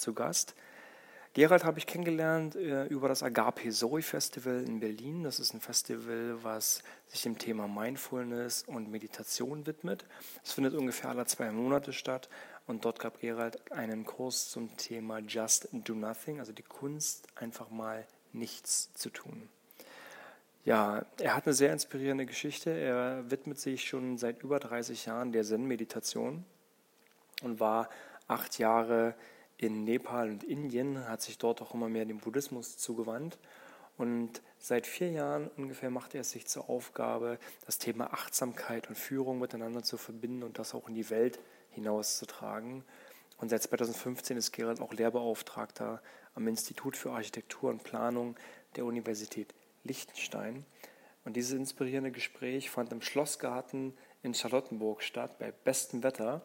Zu Gast. Gerald habe ich kennengelernt äh, über das Agape Zoe Festival in Berlin. Das ist ein Festival, was sich dem Thema Mindfulness und Meditation widmet. Es findet ungefähr alle zwei Monate statt und dort gab Gerald einen Kurs zum Thema Just Do Nothing, also die Kunst, einfach mal nichts zu tun. Ja, er hat eine sehr inspirierende Geschichte. Er widmet sich schon seit über 30 Jahren der Zen-Meditation und war acht Jahre in Nepal und Indien, hat sich dort auch immer mehr dem Buddhismus zugewandt. Und seit vier Jahren ungefähr macht er es sich zur Aufgabe, das Thema Achtsamkeit und Führung miteinander zu verbinden und das auch in die Welt hinauszutragen. Und seit 2015 ist Gerald auch Lehrbeauftragter am Institut für Architektur und Planung der Universität Liechtenstein. Und dieses inspirierende Gespräch fand im Schlossgarten in Charlottenburg statt, bei bestem Wetter.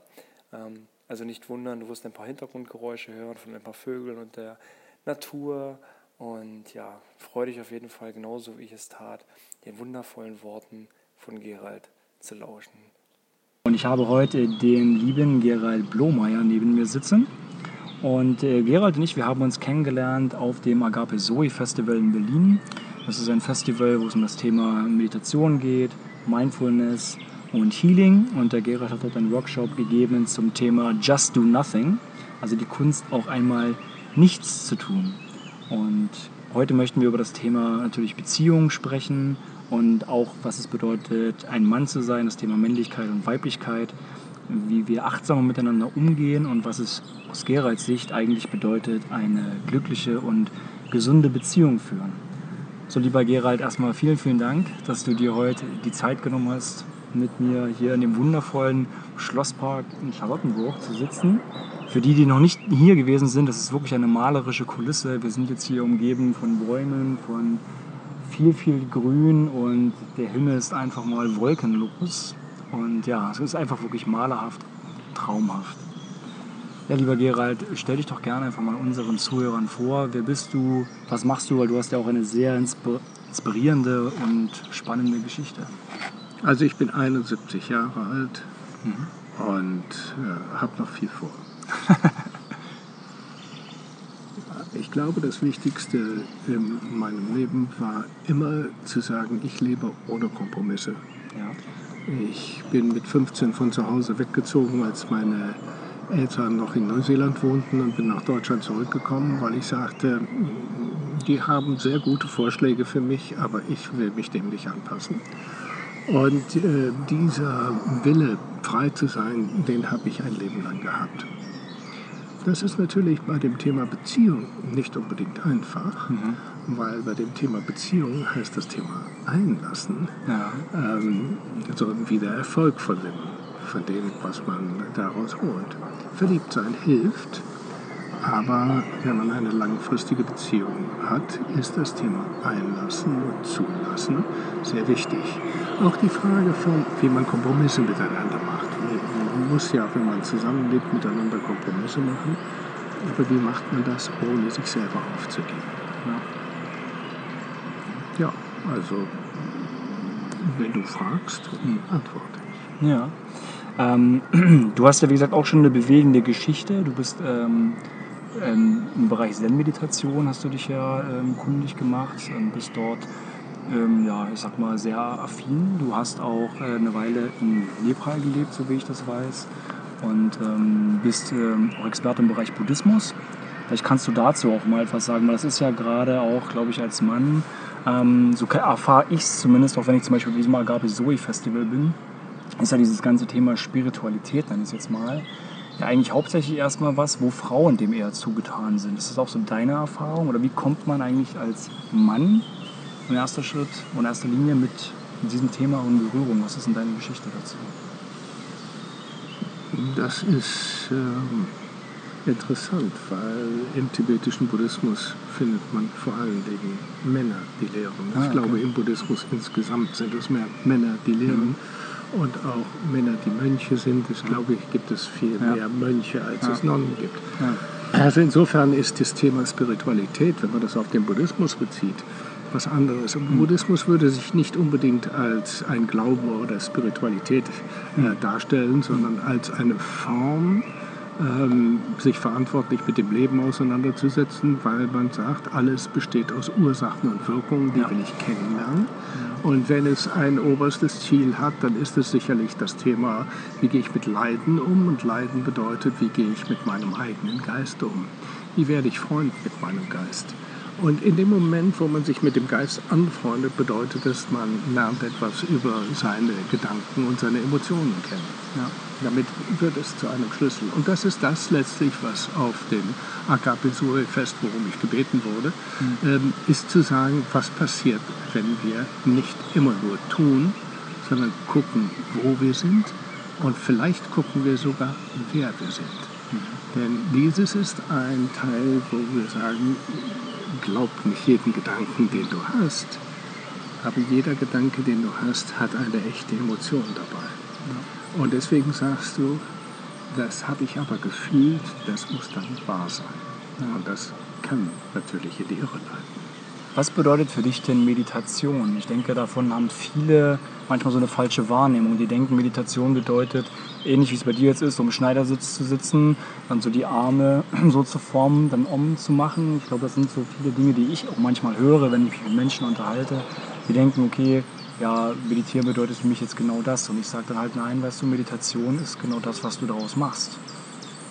Ähm, also nicht wundern, du wirst ein paar Hintergrundgeräusche hören von ein paar Vögeln und der Natur. Und ja, freue dich auf jeden Fall, genauso wie ich es tat, den wundervollen Worten von Gerald zu lauschen. Und ich habe heute den lieben Gerald Blomeyer neben mir sitzen. Und äh, Gerald und ich, wir haben uns kennengelernt auf dem Agape Zoe Festival in Berlin. Das ist ein Festival, wo es um das Thema Meditation geht, Mindfulness und Healing. Und der Gerald hat dort einen Workshop gegeben zum Thema Just Do Nothing, also die Kunst auch einmal nichts zu tun. Und heute möchten wir über das Thema natürlich Beziehungen sprechen und auch, was es bedeutet, ein Mann zu sein, das Thema Männlichkeit und Weiblichkeit, wie wir achtsamer miteinander umgehen und was es aus Geralds Sicht eigentlich bedeutet, eine glückliche und gesunde Beziehung führen. So, lieber Gerald, erstmal vielen, vielen Dank, dass du dir heute die Zeit genommen hast, mit mir hier in dem wundervollen Schlosspark in Charlottenburg zu sitzen. Für die, die noch nicht hier gewesen sind, das ist wirklich eine malerische Kulisse. Wir sind jetzt hier umgeben von Bäumen, von viel, viel Grün und der Himmel ist einfach mal wolkenlos. Und ja, es ist einfach wirklich malerhaft, traumhaft. Ja, lieber Gerald, stell dich doch gerne einfach mal unseren Zuhörern vor. Wer bist du? Was machst du? Weil du hast ja auch eine sehr inspirierende und spannende Geschichte. Also ich bin 71 Jahre alt mhm. und äh, habe noch viel vor. ich glaube, das Wichtigste in meinem Leben war immer zu sagen, ich lebe ohne Kompromisse. Ja. Ich bin mit 15 von zu Hause weggezogen, als meine Eltern noch in Neuseeland wohnten und bin nach Deutschland zurückgekommen, weil ich sagte, die haben sehr gute Vorschläge für mich, aber ich will mich dem nicht anpassen. Und äh, dieser Wille, frei zu sein, den habe ich ein Leben lang gehabt. Das ist natürlich bei dem Thema Beziehung nicht unbedingt einfach, mhm. weil bei dem Thema Beziehung heißt das Thema Einlassen ja. ähm, so wie der Erfolg von dem, von dem, was man daraus holt. Verliebt sein hilft, aber wenn man eine langfristige Beziehung hat, ist das Thema Einlassen und Zulassen sehr wichtig. Auch die Frage von, wie man Kompromisse miteinander macht. Man muss ja, wenn man zusammenlebt, miteinander Kompromisse machen. Aber wie macht man das, ohne sich selber aufzugeben? Ja, ja also wenn du fragst, antworte ich. Ja. Ähm, du hast ja, wie gesagt, auch schon eine bewegende Geschichte. Du bist ähm, ähm, im Bereich Zen-Meditation, hast du dich ja ähm, kundig gemacht, und bist dort, ähm, ja, ich sag mal, sehr affin. Du hast auch äh, eine Weile in Nepal gelebt, so wie ich das weiß, und ähm, bist ähm, auch Experte im Bereich Buddhismus. Vielleicht kannst du dazu auch mal etwas sagen, weil das ist ja gerade auch, glaube ich, als Mann, so erfahre ich es zumindest, auch wenn ich zum Beispiel bei diesem Agape Zoe Festival bin, ist ja dieses ganze Thema Spiritualität, nenne ich es jetzt mal, ja eigentlich hauptsächlich erstmal was, wo Frauen dem eher zugetan sind. Ist das auch so deine Erfahrung oder wie kommt man eigentlich als Mann im ersten Schritt und in erster Linie mit diesem Thema in Berührung? Was ist denn deine Geschichte dazu? Das ist äh, interessant, weil im tibetischen Buddhismus findet man vor allen Dingen Männer, die lehren. Ich ah, okay. glaube, im Buddhismus insgesamt sind es mehr Männer, die lehren. Mhm und auch Männer, die Mönche sind. Das glaube ich, gibt es viel ja. mehr Mönche, als ja. es Nonnen gibt. Ja. Also insofern ist das Thema Spiritualität, wenn man das auf den Buddhismus bezieht, was anderes. Und mhm. Buddhismus würde sich nicht unbedingt als ein Glaube oder Spiritualität äh, darstellen, sondern als eine Form ähm, sich verantwortlich mit dem Leben auseinanderzusetzen, weil man sagt, alles besteht aus Ursachen und Wirkungen, die ja. will ich kennenlernen. Ja. Und wenn es ein oberstes Ziel hat, dann ist es sicherlich das Thema, wie gehe ich mit Leiden um? Und Leiden bedeutet, wie gehe ich mit meinem eigenen Geist um? Wie werde ich Freund mit meinem Geist? Und in dem Moment, wo man sich mit dem Geist anfreundet, bedeutet es, man lernt etwas über seine Gedanken und seine Emotionen kennen. Ja. Damit wird es zu einem Schlüssel. Und das ist das letztlich, was auf dem Agape-Sure-Fest, worum ich gebeten wurde, mhm. ähm, ist zu sagen, was passiert, wenn wir nicht immer nur tun, sondern gucken, wo wir sind und vielleicht gucken wir sogar, wer wir sind. Mhm. Denn dieses ist ein Teil, wo wir sagen, glaub nicht jeden Gedanken, den du hast, aber jeder Gedanke, den du hast, hat eine echte Emotion dabei. Und deswegen sagst du, das habe ich aber gefühlt, das muss dann wahr sein. Und das kann natürlich in die Irre leiten. Was bedeutet für dich denn Meditation? Ich denke, davon haben viele manchmal so eine falsche Wahrnehmung. Die denken, Meditation bedeutet, ähnlich wie es bei dir jetzt ist, um Schneidersitz zu sitzen, dann so die Arme so zu formen, dann um zu machen. Ich glaube, das sind so viele Dinge, die ich auch manchmal höre, wenn ich mich mit Menschen unterhalte. Die denken, okay, ja, meditieren bedeutet für mich jetzt genau das. Und ich sage dann halt, nein, weißt du, Meditation ist genau das, was du daraus machst.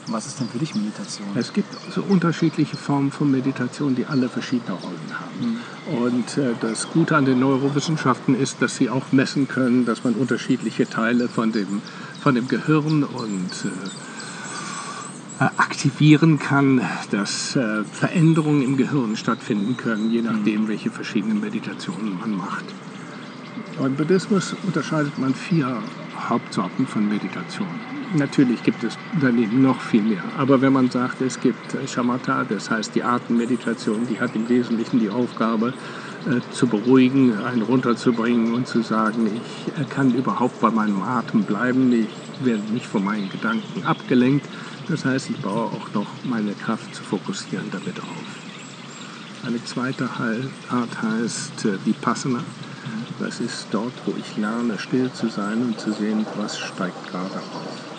Was ist denn für dich Meditation? Es gibt so unterschiedliche Formen von Meditation, die alle verschiedene Rollen haben. Mhm. Und äh, das Gute an den Neurowissenschaften ist, dass sie auch messen können, dass man unterschiedliche Teile von dem, von dem Gehirn und äh, aktivieren kann, dass äh, Veränderungen im Gehirn stattfinden können, je nachdem, mhm. welche verschiedenen Meditationen man macht. Im Buddhismus unterscheidet man vier Hauptsorten von Meditation. Natürlich gibt es daneben noch viel mehr. Aber wenn man sagt, es gibt Shamatha, das heißt die Atemmeditation, die hat im Wesentlichen die Aufgabe, äh, zu beruhigen, einen runterzubringen und zu sagen, ich kann überhaupt bei meinem Atem bleiben, ich werde nicht von meinen Gedanken abgelenkt. Das heißt, ich baue auch noch meine Kraft zu fokussieren damit auf. Eine zweite Art heißt äh, Vipassana. Das ist dort, wo ich lerne, still zu sein und zu sehen, was steigt gerade auf.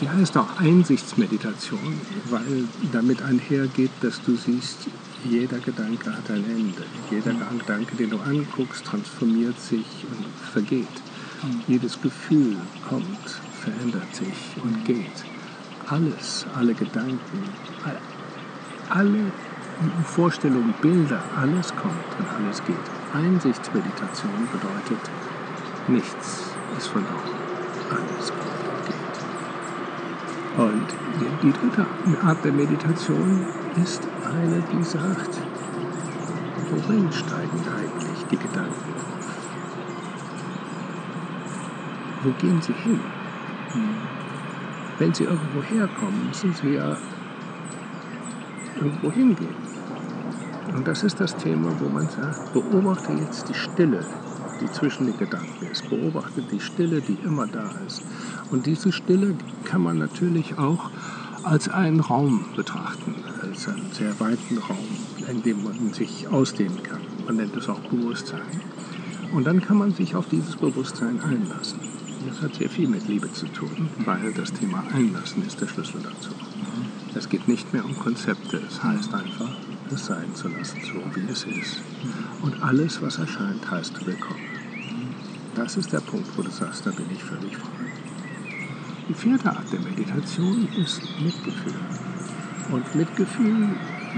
Die heißt auch Einsichtsmeditation, weil damit einhergeht, dass du siehst, jeder Gedanke hat ein Ende. Jeder Gedanke, den du anguckst, transformiert sich und vergeht. Jedes Gefühl kommt, verändert sich und geht. Alles, alle Gedanken, alle Vorstellungen, Bilder, alles kommt und alles geht. Einsichtsmeditation bedeutet, nichts ist verloren, alles kommt. Und die dritte Art der Meditation ist eine, die sagt, wohin steigen eigentlich die Gedanken auf? Wo gehen sie hin? Wenn sie irgendwo herkommen, müssen sie ja irgendwo hingehen. Und das ist das Thema, wo man sagt, beobachte jetzt die Stille, die zwischen den Gedanken ist. Beobachte die Stille, die immer da ist. Und diese Stille kann man natürlich auch als einen Raum betrachten, als einen sehr weiten Raum, in dem man sich ausdehnen kann. Man nennt es auch Bewusstsein. Und dann kann man sich auf dieses Bewusstsein einlassen. Das hat sehr viel mit Liebe zu tun, weil das Thema Einlassen ist der Schlüssel dazu. Es geht nicht mehr um Konzepte, es heißt einfach, es sein zu lassen, so wie es ist. Und alles, was erscheint, heißt willkommen. Das ist der Punkt, wo du sagst, da bin ich völlig frei. Die vierte Art der Meditation ist Mitgefühl. Und Mitgefühl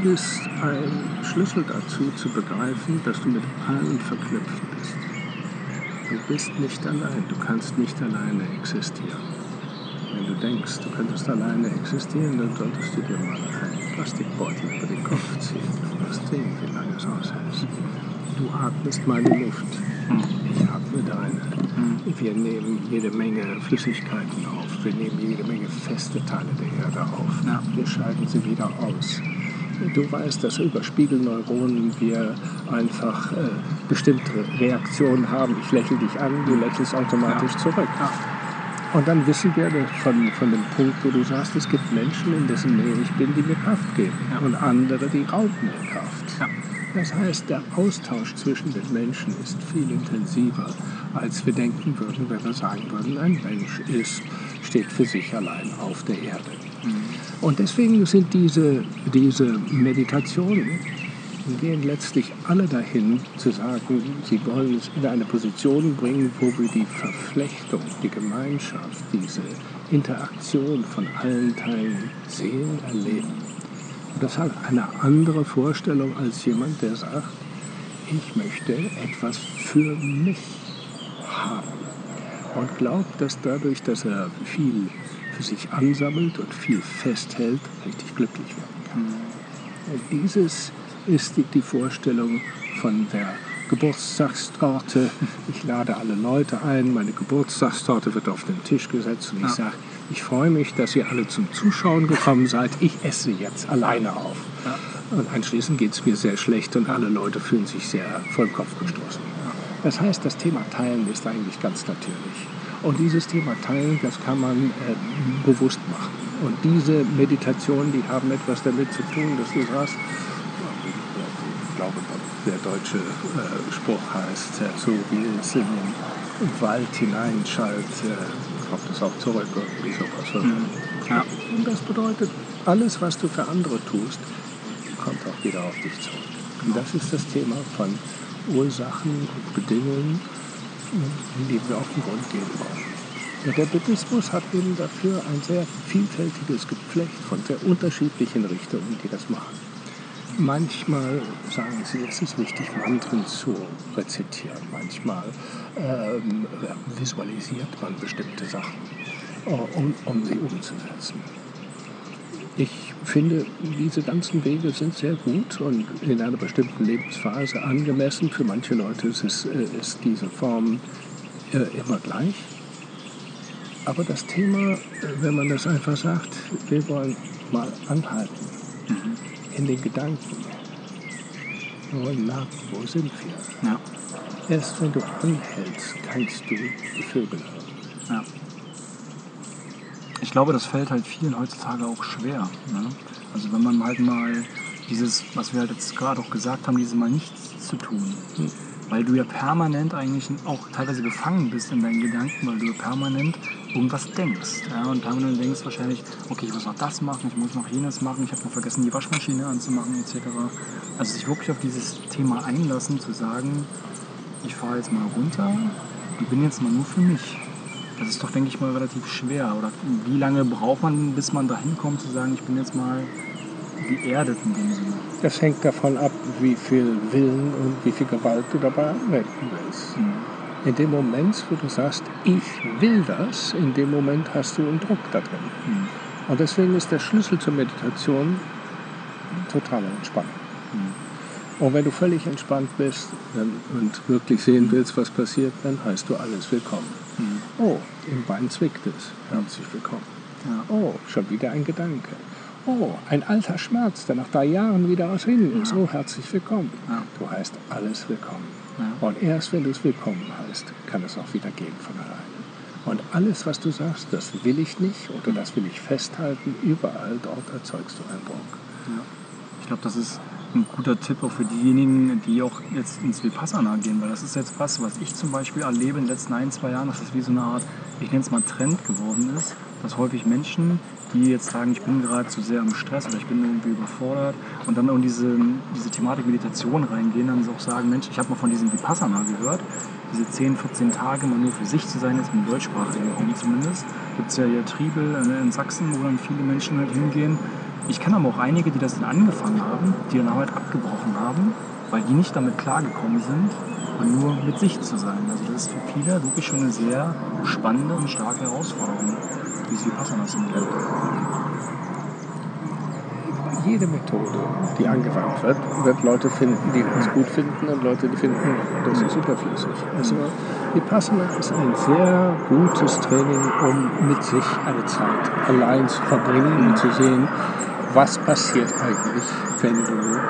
ist ein Schlüssel dazu, zu begreifen, dass du mit allen verknüpft bist. Du bist nicht allein, du kannst nicht alleine existieren. Wenn du denkst, du könntest alleine existieren, dann solltest du dir mal einen Plastikbeutel über den Kopf ziehen und wirst sehen, wie lange es aushält. Du atmest meine Luft, ich atme deine. Wir nehmen jede Menge Flüssigkeiten auf. Wir nehmen jede Menge feste Teile der Erde auf. Ja. Wir scheiden sie wieder aus. Du weißt, dass über Spiegelneuronen wir einfach äh, bestimmte Reaktionen haben. Ich lächle dich an, du lächelst automatisch ja. zurück. Ja. Und dann wissen wir von, von dem Punkt, wo du sagst, es gibt Menschen, in dessen Nähe ich bin, die mir Kraft geben. Und andere, die rauben mir Kraft. Das heißt, der Austausch zwischen den Menschen ist viel intensiver, als wir denken würden, wenn wir sagen würden, ein Mensch ist, steht für sich allein auf der Erde. Und deswegen sind diese, diese Meditationen, gehen letztlich alle dahin zu sagen, sie wollen es in eine Position bringen, wo wir die Verflechtung, die Gemeinschaft, diese Interaktion von allen Teilen sehen, erleben. Und das hat eine andere Vorstellung als jemand, der sagt, ich möchte etwas für mich haben. Und glaubt, dass dadurch, dass er viel für sich ansammelt und viel festhält, richtig glücklich werden kann. Dieses ist die, die Vorstellung von der Geburtstagstorte. Ich lade alle Leute ein, meine Geburtstagstorte wird auf den Tisch gesetzt und ich ja. sage, ich freue mich, dass ihr alle zum Zuschauen gekommen seid. Ich esse jetzt alleine auf. Ja. Und anschließend geht es mir sehr schlecht und alle Leute fühlen sich sehr voll Kopf gestoßen. Das heißt, das Thema Teilen ist eigentlich ganz natürlich. Und dieses Thema Teilen, das kann man äh, bewusst machen. Und diese Meditationen, die haben etwas damit zu tun, dass du sagst, glaube, der deutsche äh, Spruch heißt, äh, so wie es in den Wald hineinschallt, äh, kommt es auch zurück, irgendwie sowas. Mhm. Ja. Und das bedeutet, alles, was du für andere tust, kommt auch wieder auf dich zurück. Und das ist das Thema von Ursachen und Bedingungen, in die wir auf den Grund gehen wollen. Ja, der Buddhismus hat eben dafür ein sehr vielfältiges Geflecht von sehr unterschiedlichen Richtungen, die das machen. Manchmal sagen sie, es ist wichtig, Mantren zu rezitieren. Manchmal ähm, visualisiert man bestimmte Sachen, äh, um, um sie umzusetzen. Ich finde, diese ganzen Wege sind sehr gut und in einer bestimmten Lebensphase angemessen. Für manche Leute ist, es, äh, ist diese Form äh, immer gleich. Aber das Thema, äh, wenn man das einfach sagt, wir wollen mal anhalten mhm. In den Gedanken. Wollen merken, wo sind wir? Ja. Erst wenn du anhältst, kannst du die Vögel hören. Ja ich glaube, das fällt halt vielen heutzutage auch schwer. Ne? Also wenn man halt mal dieses, was wir halt jetzt gerade auch gesagt haben, dieses mal nichts zu tun. Mhm. Weil du ja permanent eigentlich auch teilweise gefangen bist in deinen Gedanken, weil du permanent irgendwas denkst. Ja? Und permanent denkst wahrscheinlich, okay, ich muss noch das machen, ich muss noch jenes machen, ich habe noch vergessen, die Waschmaschine anzumachen, etc. Also sich wirklich auf dieses Thema einlassen, zu sagen, ich fahre jetzt mal runter und bin jetzt mal nur für mich. Das ist doch, denke ich mal, relativ schwer. Oder wie lange braucht man, bis man dahin kommt, zu sagen, ich bin jetzt mal geerdet in dem Sinne? Das hängt davon ab, wie viel Willen und wie viel Gewalt du dabei anwenden willst. Mhm. In dem Moment, wo du sagst, ich will das, in dem Moment hast du einen Druck da drin. Mhm. Und deswegen ist der Schlüssel zur Meditation totale Entspannung. Mhm. Und wenn du völlig entspannt bist und wirklich sehen willst, was passiert, dann heißt du alles willkommen. Mhm. Oh, im Bein zwickt es. Herzlich willkommen. Ja. Oh, schon wieder ein Gedanke. Oh, ein alter Schmerz, der nach drei Jahren wieder aus Hin ist. Oh, herzlich willkommen. Ja. Du heißt alles willkommen. Ja. Und erst wenn du es willkommen heißt, kann es auch wieder gehen von alleine. Und alles, was du sagst, das will ich nicht oder das will ich festhalten, überall dort erzeugst du einen Druck. Ja. Ich glaube, das ist ein guter Tipp auch für diejenigen, die auch jetzt ins Vipassana gehen, weil das ist jetzt was, was ich zum Beispiel erlebe in den letzten ein, zwei Jahren, dass das wie so eine Art, ich nenne es mal Trend geworden ist, dass häufig Menschen, die jetzt sagen, ich bin gerade zu sehr im Stress oder ich bin irgendwie überfordert und dann in diese, diese Thematik Meditation reingehen, dann auch sagen, Mensch, ich habe mal von diesem Vipassana gehört, diese 10, 14 Tage mal nur für sich zu sein, jetzt im deutschsprachigen Raum zumindest. Gibt es ja hier Triebel in Sachsen, wo dann viele Menschen halt hingehen ich kenne aber auch einige, die das dann angefangen haben, die dann halt abgebrochen haben, weil die nicht damit klargekommen sind, nur mit sich zu sein. Also das ist für viele wirklich schon eine sehr spannende und starke Herausforderung, wie sie Vipassana simuliert. Jede Methode, die angewandt wird, wird Leute finden, die das gut finden und Leute, die finden, das ist überflüssig. Also Vipassana ist ein sehr gutes Training, um mit sich eine Zeit allein zu verbringen und zu sehen, was passiert eigentlich, wenn du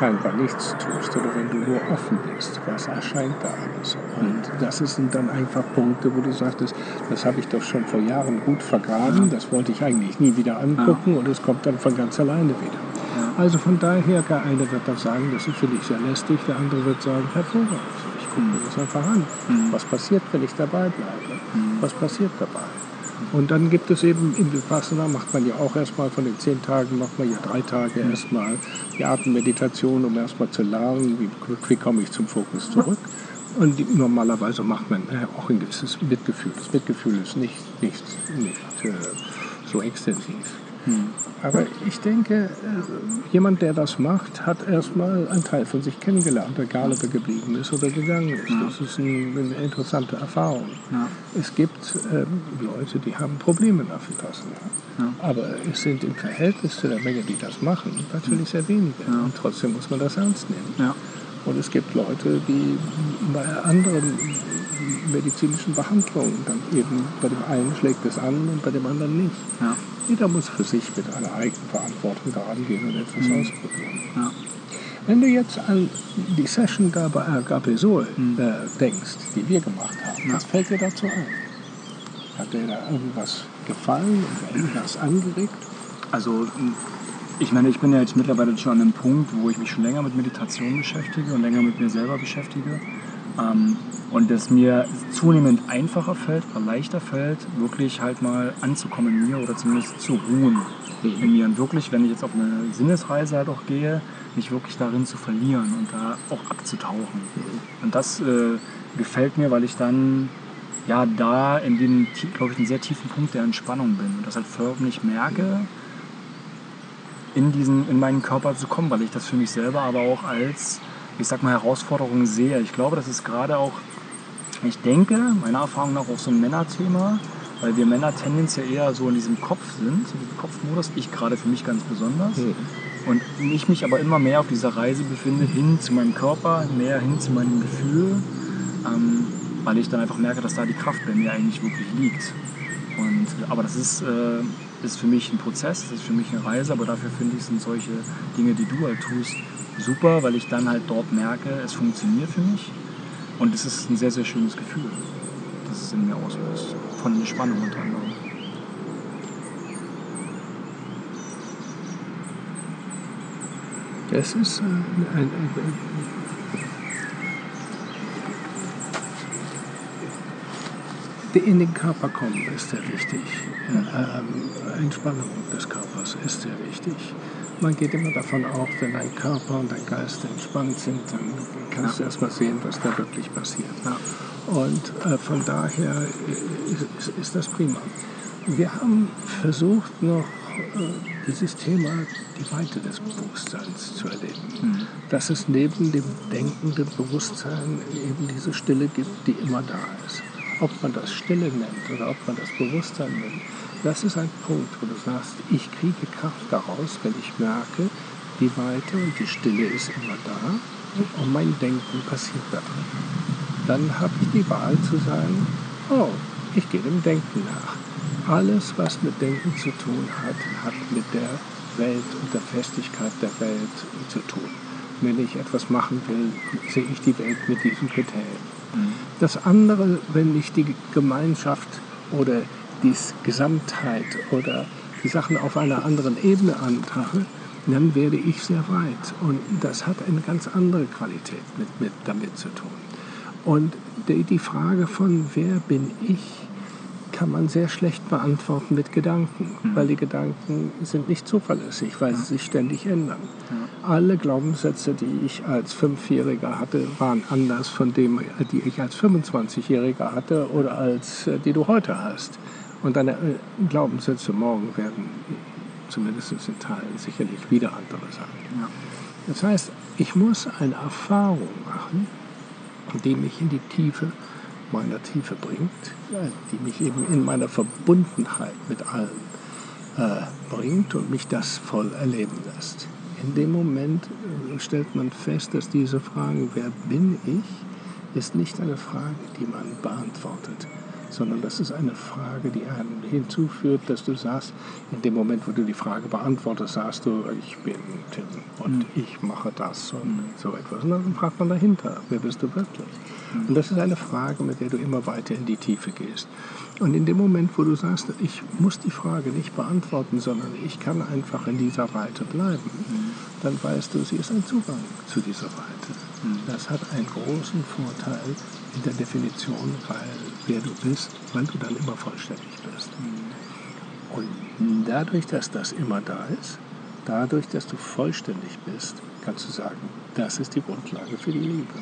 scheinbar nichts tust oder wenn du nur offen bist? Was erscheint da alles? Und das sind dann einfach Punkte, wo du sagtest, das habe ich doch schon vor Jahren gut vergraben, das wollte ich eigentlich nie wieder angucken und es kommt dann von ganz alleine wieder. Also von daher, der eine wird dann sagen, das finde ich sehr lästig, der andere wird sagen, hervorragend. Ich gucke mir das einfach an. Mhm. Was passiert, wenn ich dabei bleibe? Mhm. Was passiert dabei? Und dann gibt es eben in Vipassana, macht man ja auch erstmal von den zehn Tagen, macht man ja drei Tage erstmal die Atemmeditation, um erstmal zu lernen, wie, wie komme ich zum Fokus zurück. Und die, normalerweise macht man äh, auch ein gewisses Mitgefühl. Das Mitgefühl ist nicht, nicht, nicht äh, so extensiv. Hm. Aber ich denke, äh, jemand, der das macht, hat erstmal einen Teil von sich kennengelernt, egal ob er geblieben ist oder gegangen ist. Ja. Das ist ein, eine interessante Erfahrung. Ja. Es gibt ähm, Leute, die haben Probleme nach Vipassana. Ja. Aber es sind im Verhältnis zu der Menge, die das machen, natürlich sehr wenige. Und trotzdem muss man das ernst nehmen. Und es gibt Leute, die bei anderen medizinischen Behandlungen dann eben bei dem einen schlägt es an und bei dem anderen nicht. Jeder muss für sich mit einer eigenen Verantwortung daran gehen und etwas mhm. ausprobieren. Ja. Wenn du jetzt an die Session da bei Agape Sol mhm. äh, denkst, die wir gemacht haben, ja. was fällt dir dazu ein? Hat dir da irgendwas gefallen oder irgendwas angeregt? Also ich meine, ich bin ja jetzt mittlerweile schon an einem Punkt, wo ich mich schon länger mit Meditation beschäftige und länger mit mir selber beschäftige. Ähm, und es mir zunehmend einfacher fällt oder leichter fällt, wirklich halt mal anzukommen in mir oder zumindest zu ruhen in mir. Und wirklich, wenn ich jetzt auf eine Sinnesreise halt auch gehe, mich wirklich darin zu verlieren und da auch abzutauchen. Und das äh, gefällt mir, weil ich dann ja da in dem, glaube ich, einen sehr tiefen Punkt der Entspannung bin und das halt förmlich merke, in, diesen, in meinen Körper zu kommen, weil ich das für mich selber aber auch als, ich sag mal, Herausforderung sehe. Ich glaube, das ist gerade auch, ich denke, meiner Erfahrung nach auch so ein Männerthema, weil wir Männer tendenziell eher so in diesem Kopf sind, in diesem Kopfmodus, ich gerade für mich ganz besonders. Mhm. Und ich mich aber immer mehr auf dieser Reise befinde, hin zu meinem Körper, mehr hin zu meinem Gefühl, ähm, weil ich dann einfach merke, dass da die Kraft bei mir eigentlich wirklich liegt. Und, aber das ist, äh, ist für mich ein Prozess, das ist für mich eine Reise, aber dafür finde ich, sind solche Dinge, die du halt tust, super, weil ich dann halt dort merke, es funktioniert für mich und es ist ein sehr, sehr schönes Gefühl, das es in mir auslöst, von Entspannung unter anderem. Das ist ein, ein, ein in den Körper kommen ist sehr wichtig. Ähm, Entspannung des Körpers ist sehr wichtig. Man geht immer davon aus, wenn dein Körper und dein Geist entspannt sind, dann kannst du erst mal sehen, was da wirklich passiert. Und äh, von daher ist, ist, das prima. Wir haben versucht, noch äh, dieses Thema, die Weite des Bewusstseins zu erleben. Mhm. Dass es neben dem denkenden Bewusstsein eben diese Stille gibt, die immer da ist ob man das Stille nennt oder ob man das Bewusstsein nennt, das ist ein Punkt, wo du sagst, ich kriege Kraft daraus, wenn ich merke, die Weite und die Stille ist immer da und mein Denken passiert da. Dann habe ich die Wahl zu sagen, oh, ich gehe dem Denken nach. Alles, was mit Denken zu tun hat, hat mit der Welt und der Festigkeit der Welt zu tun. Wenn ich etwas machen will, sehe ich die Welt mit diesen Kriterien. Das andere, wenn ich die Gemeinschaft oder die Gesamtheit oder die Sachen auf einer anderen Ebene antache, dann werde ich sehr weit. Und das hat eine ganz andere Qualität mit, mit damit zu tun. Und die, die Frage von wer bin ich, kann man sehr schlecht beantworten mit Gedanken, mhm. weil die Gedanken sind nicht zuverlässig, weil sie sich ständig ändern. Alle Glaubenssätze, die ich als Fünfjähriger hatte, waren anders von dem, die ich als 25-Jähriger hatte oder als äh, die du heute hast. Und deine äh, Glaubenssätze morgen werden zumindest in Teilen sicherlich wieder andere sein. Das heißt, ich muss eine Erfahrung machen, die mich in die Tiefe meiner Tiefe bringt, die mich eben in meiner Verbundenheit mit allem äh, bringt und mich das voll erleben lässt. In dem Moment äh, stellt man fest, dass diese Frage, wer bin ich, ist nicht eine Frage, die man beantwortet, sondern das ist eine Frage, die einen hinzuführt, dass du sagst, in dem Moment, wo du die Frage beantwortest, sagst du, ich bin Tim und mhm. ich mache das und mhm. so etwas. Und dann fragt man dahinter, wer bist du wirklich? Mhm. Und das ist eine Frage, mit der du immer weiter in die Tiefe gehst. Und in dem Moment, wo du sagst, ich muss die Frage nicht beantworten, sondern ich kann einfach in dieser Weite bleiben, mhm. dann weißt du, sie ist ein Zugang zu dieser Weite. Mhm. Das hat einen großen Vorteil in der Definition, weil wer du bist, weil du dann immer vollständig bist. Und dadurch, dass das immer da ist, dadurch, dass du vollständig bist, kannst du sagen, das ist die Grundlage für die Liebe.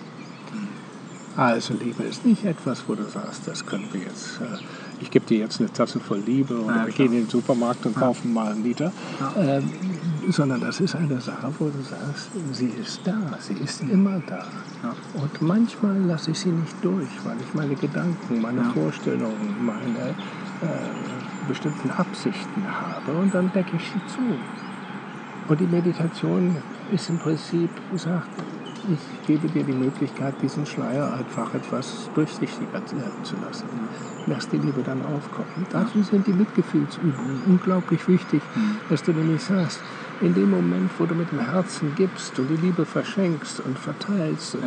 Also Liebe ist nicht etwas, wo du sagst, das können wir jetzt, äh, ich gebe dir jetzt eine Tasse voll Liebe oder Ja, wir gehen in den Supermarkt und kaufen mal einen Liter, ähm, sondern das ist eine Sache, wo du sagst, sie ist da, sie ist immer da. Ja. Und manchmal lasse ich sie nicht durch, weil ich meine Gedanken, meine Ja. Vorstellungen, meine äh, bestimmten Absichten habe und dann decke ich sie zu. Und die Meditation ist im Prinzip gesagt, ich gebe dir die Möglichkeit, diesen Schleier einfach etwas durchsichtiger werden zu lassen. Lass die Liebe dann aufkommen. Dafür sind die Mitgefühlsübungen unglaublich wichtig, dass du nämlich sagst, in dem Moment, wo du mit dem Herzen gibst und die Liebe verschenkst und verteilst und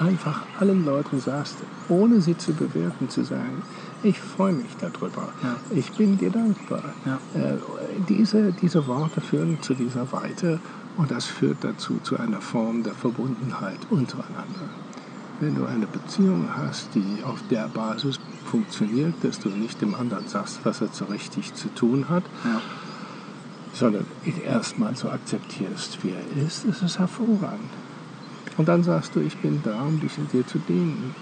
einfach allen Leuten sagst, ohne sie zu bewerten, zu sagen, ich freue mich darüber, Ja. ich bin dir dankbar. Ja. Äh, diese, diese Worte führen zu dieser Weite und das führt dazu zu einer Form der Verbundenheit untereinander. Wenn du eine Beziehung hast, die auf der Basis funktioniert, dass du nicht dem anderen sagst, was er so richtig zu tun hat, Ja. sondern ihn erstmal so akzeptierst, wie er ist, ist es hervorragend. Und dann sagst du, ich bin da, um dich dir zu dienen,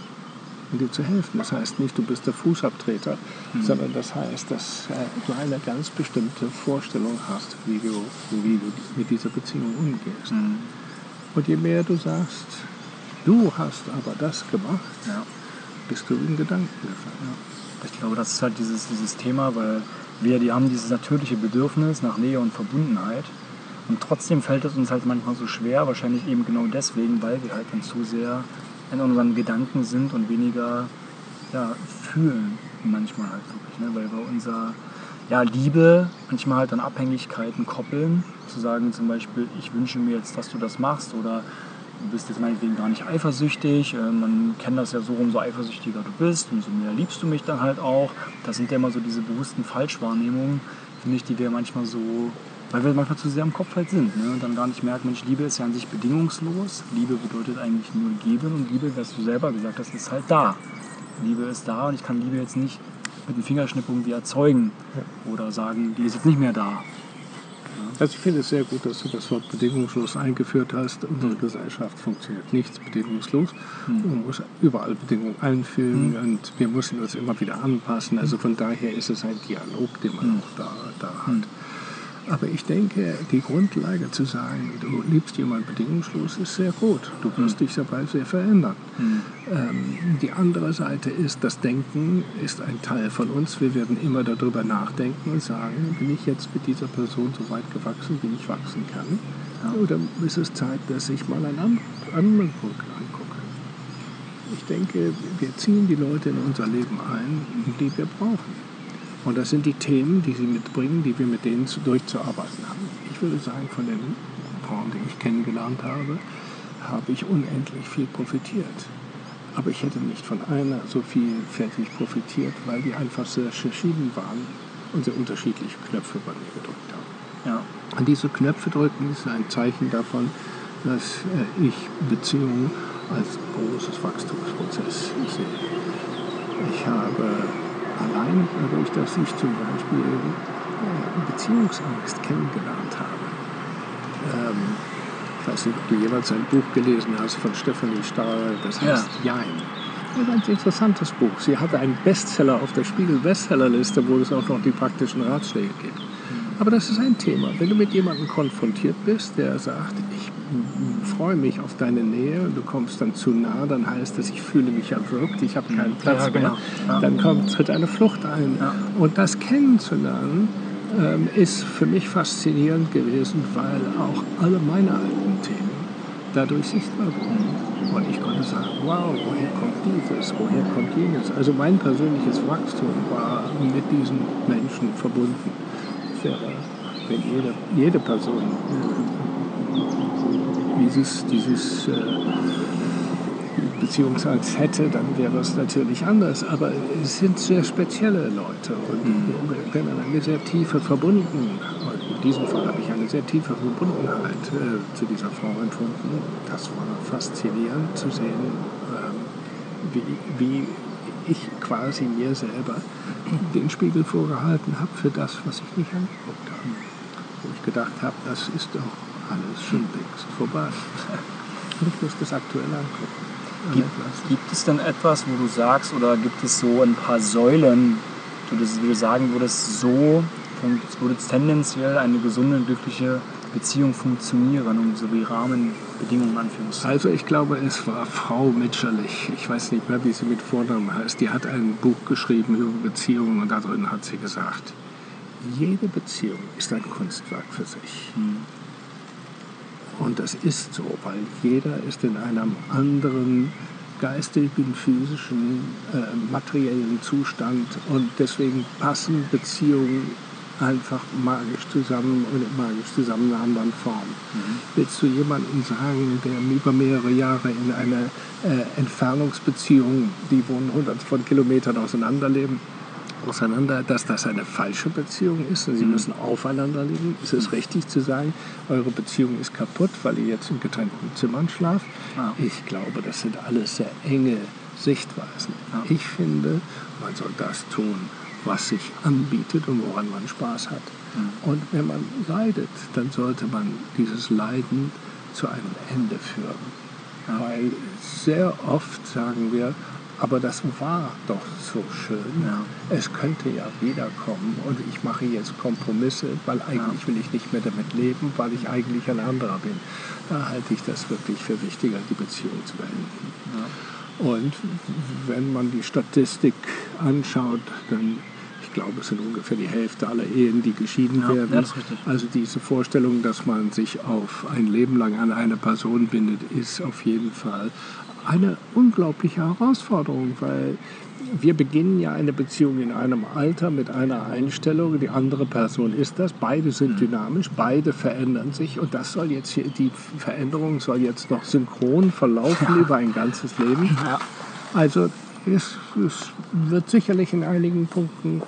um dir zu helfen. Das heißt nicht, du bist der Fußabtreter, sondern das heißt, dass äh, du eine ganz bestimmte Vorstellung hast, wie du, wie du mit dieser Beziehung umgehst. Mhm. Und je mehr du sagst, du hast aber das gemacht, Ja. bist du in Gedanken gefangen. Ich glaube, das ist halt dieses, dieses Thema, weil wir, die haben dieses natürliche Bedürfnis nach Nähe und Verbundenheit. Und trotzdem fällt es uns halt manchmal so schwer, wahrscheinlich eben genau deswegen, weil wir halt dann zu sehr in unseren Gedanken sind und weniger ja, fühlen manchmal halt wirklich. Ne? Weil wir unser ja, Liebe manchmal halt an Abhängigkeiten koppeln. Zu sagen zum Beispiel, ich wünsche mir jetzt, dass du das machst oder du bist jetzt meinetwegen gar nicht eifersüchtig. Äh, Man kennt das ja so, umso eifersüchtiger du bist, umso mehr liebst du mich dann halt auch. Das sind ja immer so diese bewussten Falschwahrnehmungen, finde ich, die wir manchmal so, weil wir manchmal zu sehr im Kopf halt sind ne? und dann gar nicht merken, Mensch, Liebe ist ja an sich bedingungslos. Liebe bedeutet eigentlich nur geben und Liebe, was du selber gesagt hast, ist halt da. Liebe ist da und ich kann Liebe jetzt nicht mit dem Fingerschnipp irgendwie erzeugen oder sagen, die ist jetzt nicht mehr da. Also ich finde es sehr gut, dass du das Wort bedingungslos eingeführt hast. Unsere Gesellschaft funktioniert nichts bedingungslos. Man muss überall Bedingungen einfügen und wir müssen uns immer wieder anpassen. Also von daher ist es ein Dialog, den man auch da, da hat. Aber ich denke, die Grundlage zu sagen, du liebst jemanden bedingungslos, ist sehr gut. Du wirst dich dabei sehr verändern. Ähm, die andere Seite ist, das Denken ist ein Teil von uns. Wir werden immer darüber nachdenken und sagen, bin ich jetzt mit dieser Person so weit gewachsen, wie ich wachsen kann? Oder ist es Zeit, dass ich mal einen an- anderen Punkt angucke? Ich denke, wir ziehen die Leute in unser Leben ein, die wir brauchen. Und das sind die Themen, die sie mitbringen, die wir mit denen zu, durchzuarbeiten haben. Ich würde sagen, von den Frauen, die ich kennengelernt habe, habe ich unendlich viel profitiert. Aber ich hätte nicht von einer so vielfältig profitiert, weil die einfach sehr verschieden waren und sehr unterschiedliche Knöpfe bei mir gedrückt haben. Ja. Und diese Knöpfe drücken ist ein Zeichen davon, dass äh, ich Beziehungen als großes Wachstumsprozess sehe. Ich habe allein dadurch, dass ich zum Beispiel Beziehungsangst kennengelernt habe. Ähm, ich weiß nicht, ob du jemals ein Buch gelesen hast von Stephanie Stahl, das Ja. heißt Jein. Das ist ein interessantes Buch. Sie hatte einen Bestseller auf der Spiegel-Bestsellerliste, wo es auch noch die praktischen Ratschläge gibt. Aber das ist ein Thema. Wenn du mit jemandem konfrontiert bist, der sagt, ich freue mich auf deine Nähe du kommst dann zu nah, dann heißt das, ich fühle mich erwürgt, ich habe keinen Platz Ja, genau. mehr. Dann kommt, tritt eine Flucht ein. Ja. Und das kennenzulernen, ähm, ist für mich faszinierend gewesen, weil auch alle meine alten Themen dadurch sichtbar wurden. Und ich konnte sagen, wow, woher kommt dieses, woher kommt jenes? Also mein persönliches Wachstum war mit diesen Menschen verbunden. Es wäre, wenn jede, jede Person dieses, dieses äh, Beziehungsangst hätte, dann wäre es natürlich anders. Aber es sind sehr spezielle Leute und wir können eine sehr tiefe Verbundenheit, in diesem Fall habe ich eine sehr tiefe Verbundenheit äh, zu dieser Frau empfunden. Das war faszinierend zu sehen, ähm, wie, wie ich quasi mir selber den Spiegel vorgehalten habe für das, was ich nicht angeguckt habe. Wo ich gedacht habe, das ist doch alles schon längst vorbei. Und ich muss das aktuell angucken. Gibt, gibt, es denn etwas, wo du sagst, oder gibt es so ein paar Säulen, wo du, wo du sagen würdest, so würde tendenziell eine gesunde, glückliche Beziehung funktionieren und so wie Rahmenbedingungen anführungszeichen? Also ich glaube, es war Frau Mitscherlich, ich weiß nicht mehr, wie sie mit Vornamen heißt, die hat ein Buch geschrieben über Beziehungen und darin hat sie gesagt, jede Beziehung ist ein Kunstwerk für sich. Hm. Und das ist so, weil jeder ist in einem anderen geistigen, physischen, äh, materiellen Zustand und deswegen passen Beziehungen einfach magisch zusammen und magisch zusammen in einer anderen Form. Mhm. Willst du jemanden sagen, der über mehrere Jahre in einer äh, Entfernungsbeziehung, die wohnen hundert von Kilometern auseinanderleben, auseinander, dass das eine falsche Beziehung ist und sie mhm. müssen aufeinander leben? Ist es richtig zu sagen, eure Beziehung ist kaputt, weil ihr jetzt in getrennten Zimmern schlaft? Ja. Ich glaube, das sind alles sehr enge Sichtweisen. Ja. Ich finde, man soll das tun, was sich anbietet und woran man Spaß hat. Mhm. Und wenn man leidet, dann sollte man dieses Leiden zu einem Ende führen. Ja. Weil sehr oft sagen wir, aber das war doch so schön. Ja. Es könnte ja wiederkommen und ich mache jetzt Kompromisse, weil eigentlich ja. will ich nicht mehr damit leben, weil ich eigentlich ein anderer bin. Da halte ich das wirklich für wichtiger, die Beziehung zu beenden. Ja. Und wenn man die Statistik anschaut, dann glaube, es sind ungefähr die Hälfte aller Ehen, die geschieden ja, werden. Ja, also diese Vorstellung, dass man sich auf ein Leben lang an eine Person bindet, ist auf jeden Fall eine unglaubliche Herausforderung, weil wir beginnen ja eine Beziehung in einem Alter mit einer Einstellung, die andere Person ist das, beide sind mhm. dynamisch, beide verändern sich und das soll jetzt hier, die Veränderung soll jetzt noch synchron verlaufen ja. über ein ganzes Leben. Also es, es, wird sicherlich in einigen Punkten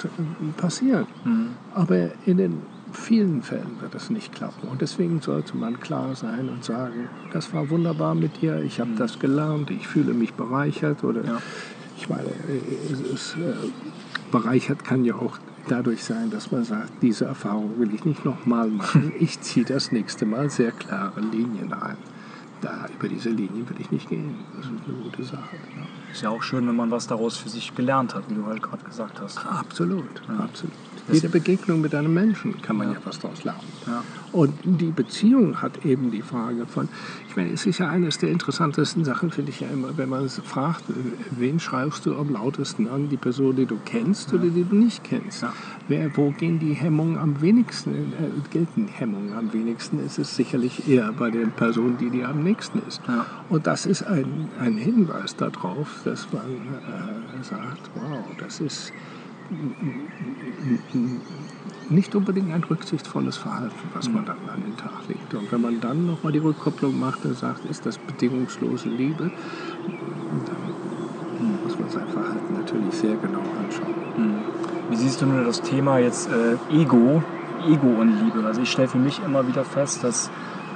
passieren. Mhm. Aber in den vielen Fällen wird es nicht klappen. Und deswegen sollte man klar sein und sagen, das war wunderbar mit dir, ich habe mhm. das gelernt, ich fühle mich bereichert. Oder ja. ich meine, es ist, äh, bereichert kann ja auch dadurch sein, dass man sagt, diese Erfahrung will ich nicht nochmal machen. Ich ziehe das nächste Mal sehr klare Linien ein da über diese Linie will ich nicht gehen. Das ist eine gute Sache. Ja. Ist ja auch schön, wenn man was daraus für sich gelernt hat, wie du halt gerade gesagt hast. Absolut, ja. absolut. Jede Begegnung mit einem Menschen kann man ja, ja was daraus lernen. Ja. Und die Beziehung hat eben die Frage von, ich meine, es ist ja eines der interessantesten Sachen, finde ich ja immer, wenn man fragt, wen schreibst du am lautesten an? Die Person, die du kennst oder die du nicht kennst? Wer, wo gehen die Hemmungen am wenigsten, äh, gelten Hemmungen am wenigsten? Ist es sicherlich eher bei den Personen, die dir am nächsten ist. Und das ist ein, ein Hinweis darauf, dass man äh, sagt, wow, das ist nicht unbedingt ein rücksichtsvolles Verhalten, was man dann an den Tag legt. Und wenn man dann nochmal die Rückkopplung macht und sagt, ist das bedingungslose Liebe, dann muss man sein Verhalten natürlich sehr genau anschauen. Hm. Wie siehst du nur das Thema jetzt äh, Ego, Ego und Liebe? Also ich stelle für mich immer wieder fest, dass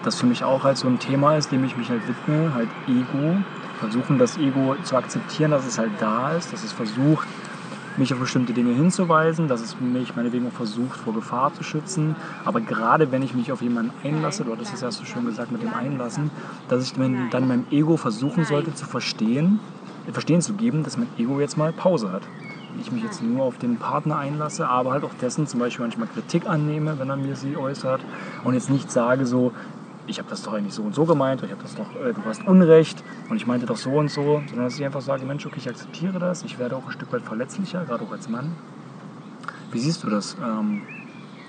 das für mich auch halt so ein Thema ist, dem ich mich halt widme, halt Ego. Versuchen das Ego zu akzeptieren, dass es halt da ist, dass es versucht, mich auf bestimmte Dinge hinzuweisen, dass es mich meinetwegen auch versucht, vor Gefahr zu schützen. Aber gerade wenn ich mich auf jemanden einlasse, du hattest es ja so schön gesagt mit dem Einlassen, dass ich dann meinem Ego versuchen sollte zu verstehen, verstehen zu geben, dass mein Ego jetzt mal Pause hat. Ich mich jetzt nur auf den Partner einlasse, aber halt auch dessen zum Beispiel manchmal Kritik annehme, wenn er mir sie äußert und jetzt nicht sage so, ich habe das doch eigentlich so und so gemeint, ich habe das doch, äh, du hast Unrecht und ich meinte doch so und so, sondern dass ich einfach sage, Mensch, okay, ich akzeptiere das, ich werde auch ein Stück weit verletzlicher, gerade auch als Mann. Wie siehst du das, ähm,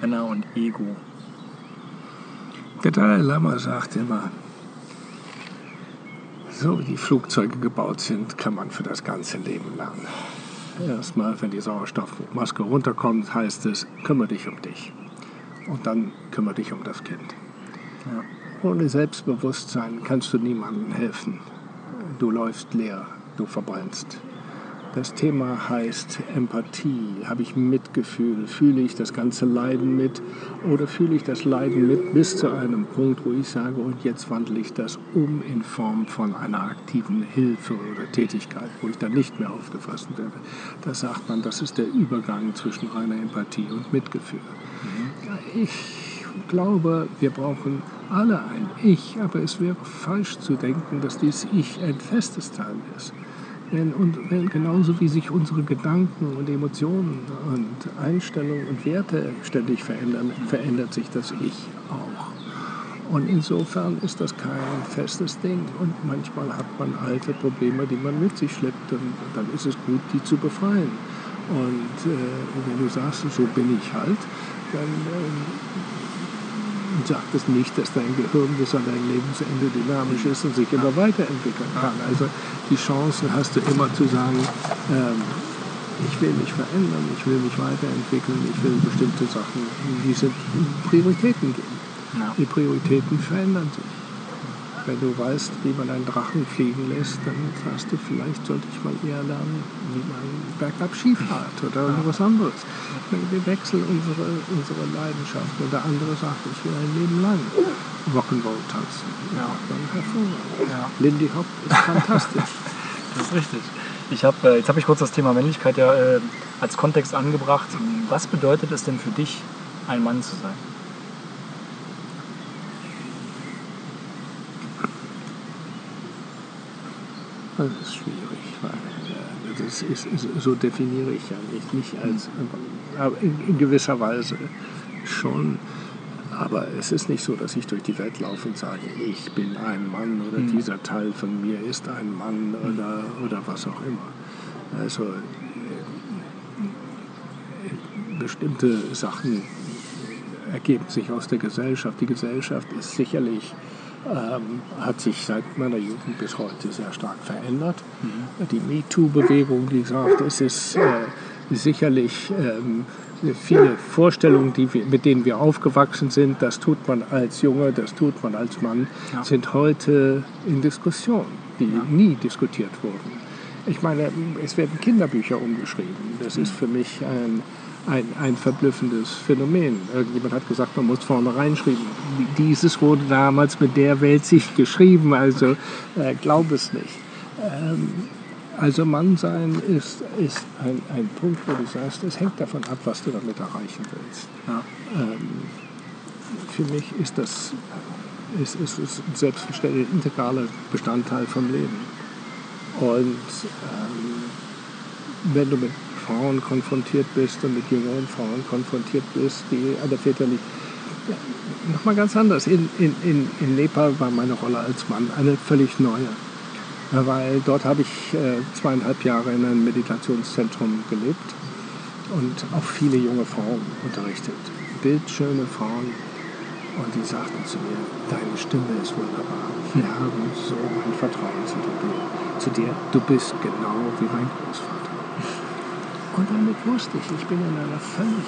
Männer und Ego? Der Dalai Lama sagt immer, so wie die Flugzeuge gebaut sind, kann man für das ganze Leben lernen. Erstmal, wenn die Sauerstoffmaske runterkommt, heißt es, kümmere dich um dich. Und dann kümmere dich um das Kind. Ja. Ohne Selbstbewusstsein kannst du niemandem helfen. Du läufst leer, du verbrennst. Das Thema heißt Empathie. Habe ich Mitgefühl? Fühle ich das ganze Leiden mit? Oder fühle ich das Leiden mit bis zu einem Punkt, wo ich sage, und jetzt wandle ich das um in Form von einer aktiven Hilfe oder Tätigkeit, wo ich dann nicht mehr aufgefasst werde. Da sagt man, das ist der Übergang zwischen reiner Empathie und Mitgefühl. Mhm. Ich glaube, wir brauchen alle ein Ich, aber es wäre falsch zu denken, dass dieses Ich ein festes Teil ist. Wenn, und wenn, genauso wie sich unsere Gedanken und Emotionen und Einstellungen und Werte ständig verändern, verändert sich das Ich auch. Und insofern ist das kein festes Ding. Und manchmal hat man alte Probleme, die man mit sich schleppt. Und dann ist es gut, die zu befreien. Und äh, wenn du sagst, so bin ich halt, dann äh, sagt es nicht, dass dein Gehirn bis an dein Lebensende dynamisch ist und sich immer weiterentwickeln kann. Also die Chancen hast du immer zu sagen, ähm, ich will mich verändern, ich will mich weiterentwickeln, ich will bestimmte Sachen, diese Prioritäten geben. Die Prioritäten verändern sich. Wenn du weißt, wie man einen Drachen fliegen lässt, dann sagst du, vielleicht sollte ich mal eher lernen, wie man bergab Ski fährt oder irgendwas anderes. Wir wechseln unsere, unsere Leidenschaft. Und der andere sagt, ich will ein Leben lang Rock'n'Roll tanzen. Ja, dann hervorragend. Ja. Lindy Hop ist fantastisch. das ist richtig. Ich hab, äh, jetzt habe ich kurz das Thema Männlichkeit ja äh, als Kontext angebracht. Was bedeutet es denn für dich, ein Mann zu sein? Das ist schwierig, weil äh, das ist, so definiere ich ja nicht, nicht als, aber in, gewisser Weise schon. Aber es ist nicht so, dass ich durch die Welt laufe und sage, ich bin ein Mann oder mhm. dieser Teil von mir ist ein Mann oder, oder was auch immer. Also äh, bestimmte Sachen ergeben sich aus der Gesellschaft. Die Gesellschaft ist sicherlich ähm, hat sich seit meiner Jugend bis heute sehr stark verändert. Mhm. Die MeToo-Bewegung, wie gesagt, es ist äh, sicherlich ähm, viele Vorstellungen, die wir, mit denen wir aufgewachsen sind, das tut man als Junge, das tut man als Mann, ja. sind heute in Diskussion, die ja. nie diskutiert wurden. Ich meine, es werden Kinderbücher umgeschrieben. Das mhm. ist für mich ein ein, ein verblüffendes Phänomen. Irgendjemand hat gesagt, man muss vorne reinschreiben. Dieses wurde damals mit der Welt sich geschrieben, also äh, glaub es nicht. Ähm, also Mannsein ist, ist ein, ein Punkt, wo du sagst, es hängt davon ab, was du damit erreichen willst. Ja. Ähm, für mich ist das ist, ist, ist ein selbstverständlicher integraler Bestandteil vom Leben. Und ähm, wenn du mit Frauen konfrontiert bist und mit jüngeren Frauen konfrontiert bist, die an der väterlich ja, nochmal ganz anders. In, in, in, in Nepal war meine Rolle als Mann eine völlig neue. Weil dort habe ich äh, zweieinhalb Jahre in einem Meditationszentrum gelebt und auch viele junge Frauen unterrichtet. Bildschöne Frauen. Und die sagten zu mir, deine Stimme ist wunderbar. Wir haben so ein Vertrauen. Zu dir. Du bist genau wie mein Großvater. Und damit wusste ich, ich bin in einer völlig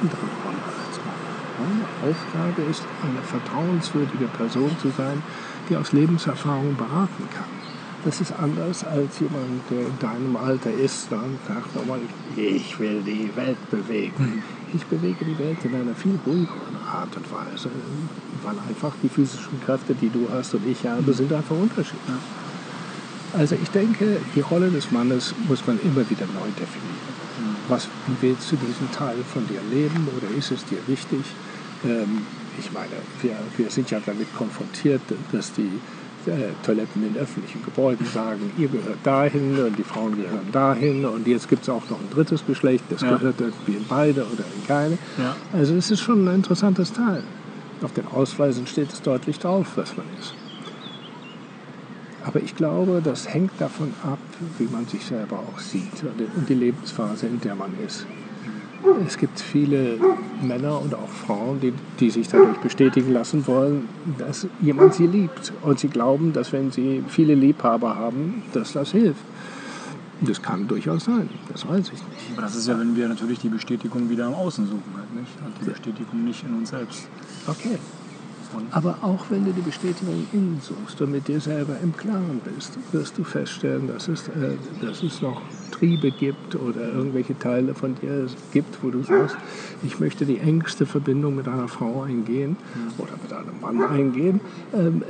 anderen Rolle als Mann. Meine Aufgabe ist, eine vertrauenswürdige Person zu sein, die aus Lebenserfahrung beraten kann. Das ist anders als jemand, der in deinem Alter ist und sagt, oh ich will die Welt bewegen. Mhm. Ich bewege die Welt in einer viel ruhigeren Art und Weise, weil einfach die physischen Kräfte, die du hast und ich habe, sind einfach unterschiedlich. Also ich denke, die Rolle des Mannes muss man immer wieder neu definieren was willst du diesen Teil von dir leben oder ist es dir wichtig? Ähm, ich meine, wir, wir sind ja damit konfrontiert, dass die äh, Toiletten in öffentlichen Gebäuden sagen, ihr gehört dahin und die Frauen gehören dahin und jetzt gibt es auch noch ein drittes Geschlecht, das ja. gehört irgendwie in beide oder in keine. Ja. Also es ist schon ein interessantes Teil. Auf den Ausweisen steht es deutlich drauf, was man ist. Aber ich glaube, das hängt davon ab, wie man sich selber auch sieht und die Lebensphase, in der man ist. Es gibt viele Männer und auch Frauen, die, die sich dadurch bestätigen lassen wollen, dass jemand sie liebt. Und sie glauben, dass wenn sie viele Liebhaber haben, dass das hilft. Das kann durchaus sein, das weiß ich nicht. Aber das ist ja, wenn wir natürlich die Bestätigung wieder im Außen suchen, halt nicht? Und die Bestätigung nicht in uns selbst. Okay. Aber auch wenn du die Bestätigung innen suchst und mit dir selber im Klaren bist, wirst du feststellen, dass es, äh, dass es noch Triebe gibt oder irgendwelche Teile von dir gibt, wo du sagst, ich möchte die engste Verbindung mit einer Frau eingehen mhm. oder mit einem Mann eingehen, ähm,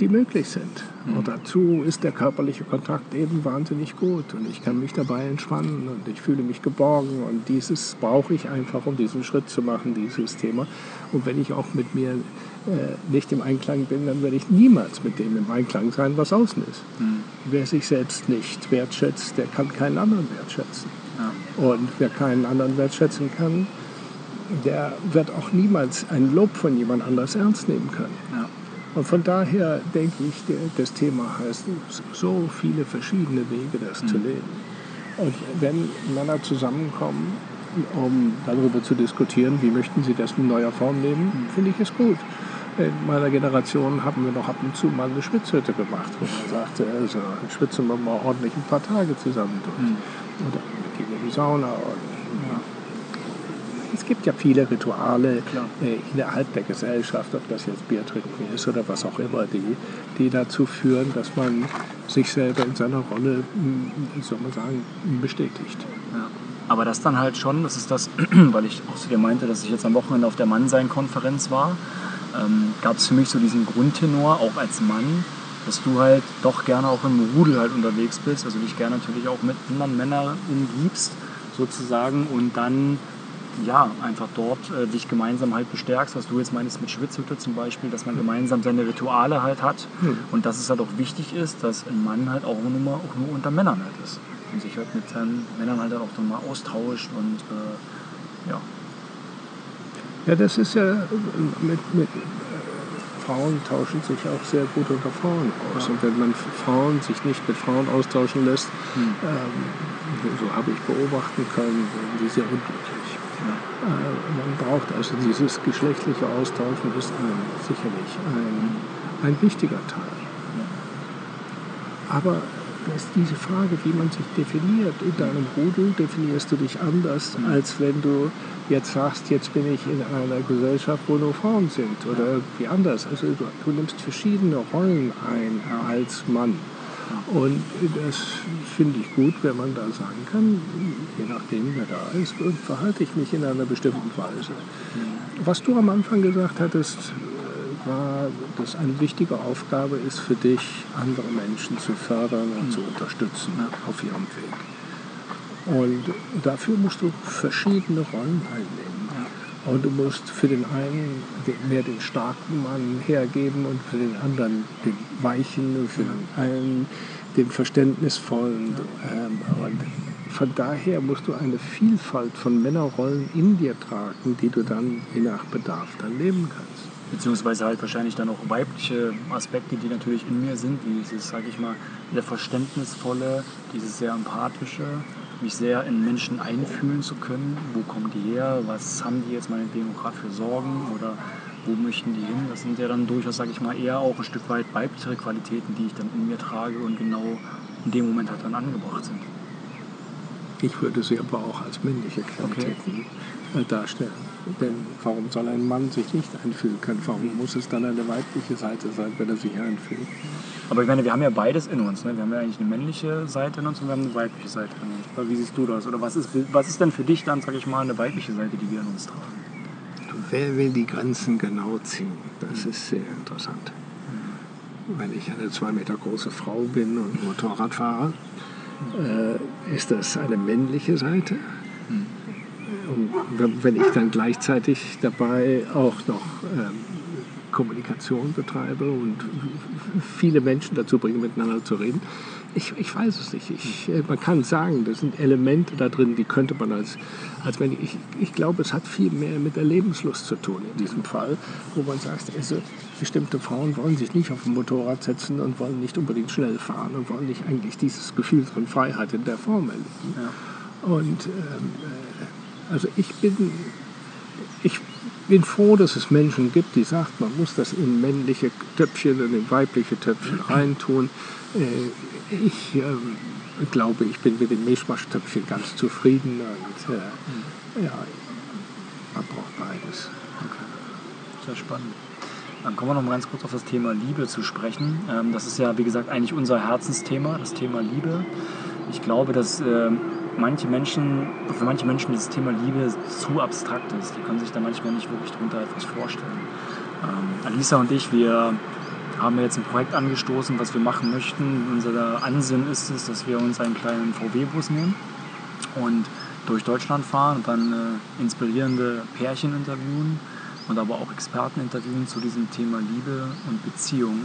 die möglich sind. Mhm. Und dazu ist der körperliche Kontakt eben wahnsinnig gut und ich kann mich dabei entspannen und ich fühle mich geborgen und dieses brauche ich einfach, um diesen Schritt zu machen, dieses Thema. Und wenn ich auch mit mir nicht im Einklang bin, dann werde ich niemals mit dem im Einklang sein, was außen ist. Mhm. Wer sich selbst nicht wertschätzt, der kann keinen anderen wertschätzen. Ja. Und wer keinen anderen wertschätzen kann, der wird auch niemals ein Lob von jemand anders ernst nehmen können. Ja. Und von daher denke ich, das Thema heißt so viele verschiedene Wege, das mhm. zu leben. Und wenn Männer zusammenkommen, um darüber zu diskutieren, wie möchten sie das in neuer Form leben, mhm. finde ich es gut in meiner Generation haben wir noch ab und zu mal eine Schwitzhütte gemacht, wo man sagte, also schwitzen wir mal ordentlich ein paar Tage zusammen durch. Mhm. Oder wir gehen in die Sauna. Und, ja. Es gibt ja viele Rituale äh, innerhalb der Gesellschaft, ob das jetzt Bier trinken ist oder was auch immer, die, die dazu führen, dass man sich selber in seiner Rolle, wie soll man sagen, bestätigt. Ja. Aber das dann halt schon, das ist das, weil ich auch zu dir meinte, dass ich jetzt am Wochenende auf der Mannsein-Konferenz war ähm, gab es für mich so diesen Grundtenor, auch als Mann, dass du halt doch gerne auch im Rudel halt unterwegs bist, also dich gerne natürlich auch mit anderen Männern umgibst, sozusagen, und dann ja, einfach dort äh, dich gemeinsam halt bestärkst, was du jetzt meinst mit Schwitzhütte zum Beispiel, dass man gemeinsam seine Rituale halt hat. Mhm. und dass es halt auch wichtig ist, dass ein Mann halt auch nur, auch nur unter Männern halt ist. Und sich halt mit seinen Männern halt auch dann mal austauscht und äh, ja, ja, das ist ja mit, mit äh, Frauen tauschen sich auch sehr gut unter Frauen aus. Ja. Und wenn man Frauen sich nicht mit Frauen austauschen lässt, hm. ähm, so habe ich beobachten können, werden die sehr unglücklich. Ja. Äh, man braucht also dieses geschlechtliche Austauschen ist ein, sicherlich ein, ein wichtiger Teil. Aber dass diese Frage, wie man sich definiert, in deinem Rudel definierst du dich anders, als wenn du jetzt sagst, jetzt bin ich in einer Gesellschaft, wo nur Frauen sind oder irgendwie anders. Also du, du nimmst verschiedene Rollen ein als Mann. Und das finde ich gut, wenn man da sagen kann, je nachdem, wer da ist, verhalte ich mich in einer bestimmten Weise. Was du am Anfang gesagt hattest, war, dass eine wichtige Aufgabe ist für dich, andere Menschen zu fördern und zu unterstützen auf ihrem Weg. Und dafür musst du verschiedene Rollen einnehmen. Und du musst für den einen mehr den starken Mann hergeben und für den anderen den weichen, und für den einen den verständnisvollen. Ähm, und von daher musst du eine Vielfalt von Männerrollen in dir tragen, die du dann je nach Bedarf dann leben kannst beziehungsweise halt wahrscheinlich dann auch weibliche Aspekte, die natürlich in mir sind, wie dieses, sage ich mal, sehr verständnisvolle, dieses sehr empathische, mich sehr in Menschen einfühlen zu können. Wo kommen die her? Was haben die jetzt meinetwegen gerade für Sorgen oder wo möchten die hin? Das sind ja dann durchaus, sage ich mal, eher auch ein Stück weit weiblichere Qualitäten, die ich dann in mir trage und genau in dem Moment halt dann angebracht sind. Ich würde sie aber auch als männliche Qualitäten okay. Darstellen. Denn warum soll ein Mann sich nicht einfühlen können? Warum muss es dann eine weibliche Seite sein, wenn er sich einfühlt? Aber ich meine, wir haben ja beides in uns. Ne? Wir haben ja eigentlich eine männliche Seite in uns und wir haben eine weibliche Seite in uns. Aber wie siehst du das? Oder was ist, was ist denn für dich dann, sag ich mal, eine weibliche Seite, die wir in uns tragen? Wer will die Grenzen genau ziehen? Das ist sehr interessant. Wenn ich eine zwei Meter große Frau bin und Motorrad fahre, äh, ist das eine männliche Seite? Wenn ich dann gleichzeitig dabei auch noch ähm, Kommunikation betreibe und viele Menschen dazu bringe, miteinander zu reden, ich, ich weiß es nicht. Ich, äh, man kann sagen, das sind Elemente da drin, die könnte man als, als wenn ich, ich glaube, es hat viel mehr mit der Lebenslust zu tun in diesem Fall, wo man sagt, also bestimmte Frauen wollen sich nicht auf ein Motorrad setzen und wollen nicht unbedingt schnell fahren und wollen nicht eigentlich dieses Gefühl von Freiheit in der Form erleben. Ja. Und ähm, also ich bin, ich bin froh, dass es Menschen gibt, die sagen, man muss das in männliche Töpfchen und in weibliche Töpfchen reintun. Äh, ich äh, glaube, ich bin mit dem Mischmaschtöpfchen ganz zufrieden und äh, ja, man braucht beides. Okay. Sehr spannend. Dann kommen wir noch mal ganz kurz auf das Thema Liebe zu sprechen. Ähm, das ist ja, wie gesagt, eigentlich unser Herzensthema, das Thema Liebe. Ich glaube, dass äh, manche Menschen, für manche Menschen das Thema Liebe zu abstrakt ist. Die können sich da manchmal nicht wirklich darunter etwas vorstellen. Ähm, Alisa und ich, wir haben jetzt ein Projekt angestoßen, was wir machen möchten. Unser Ansinn ist es, dass wir uns einen kleinen VW-Bus nehmen und durch Deutschland fahren und dann äh, inspirierende Pärchen interviewen und aber auch Experten interviewen zu diesem Thema Liebe und Beziehung.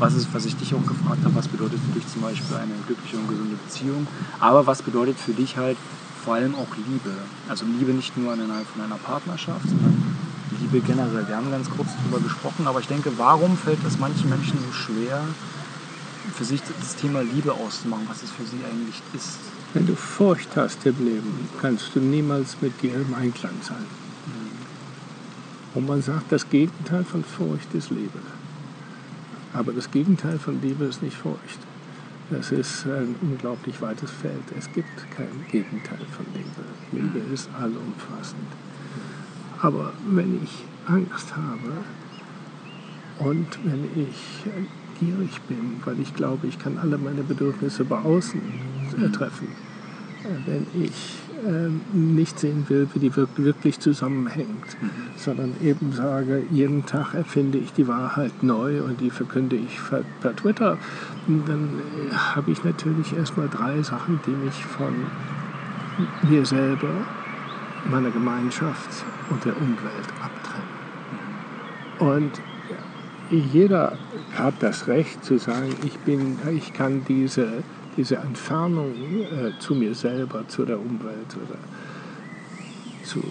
Was ist, was ich dich auch gefragt habe, was bedeutet für dich zum Beispiel eine glückliche und gesunde Beziehung, aber was bedeutet für dich halt vor allem auch Liebe. Also Liebe nicht nur innerhalb von einer Partnerschaft, sondern Liebe generell. Wir haben ganz kurz darüber gesprochen, aber ich denke, warum fällt es manchen Menschen so schwer, für sich das Thema Liebe auszumachen, was es für sie eigentlich ist? Wenn du Furcht hast im Leben, kannst du niemals mit dir im Einklang sein. Und man sagt, das Gegenteil von Furcht ist Liebe. Aber das Gegenteil von Liebe ist nicht Furcht. Das ist ein unglaublich weites Feld. Es gibt kein Gegenteil von Liebe. Liebe ist allumfassend. Aber wenn ich Angst habe und wenn ich gierig bin, weil ich glaube, ich kann alle meine Bedürfnisse bei außen treffen, wenn ich ähm, nicht sehen will, wie die wirklich zusammenhängt, mhm. sondern eben sage, jeden Tag erfinde ich die Wahrheit neu und die verkünde ich per Twitter, dann äh, habe ich natürlich erstmal drei Sachen, die mich von mir selber, meiner Gemeinschaft und der Umwelt abtrennen. Und jeder hat das Recht zu sagen, ich, bin, ich kann diese diese Entfernung äh, zu mir selber, zu der Umwelt oder zu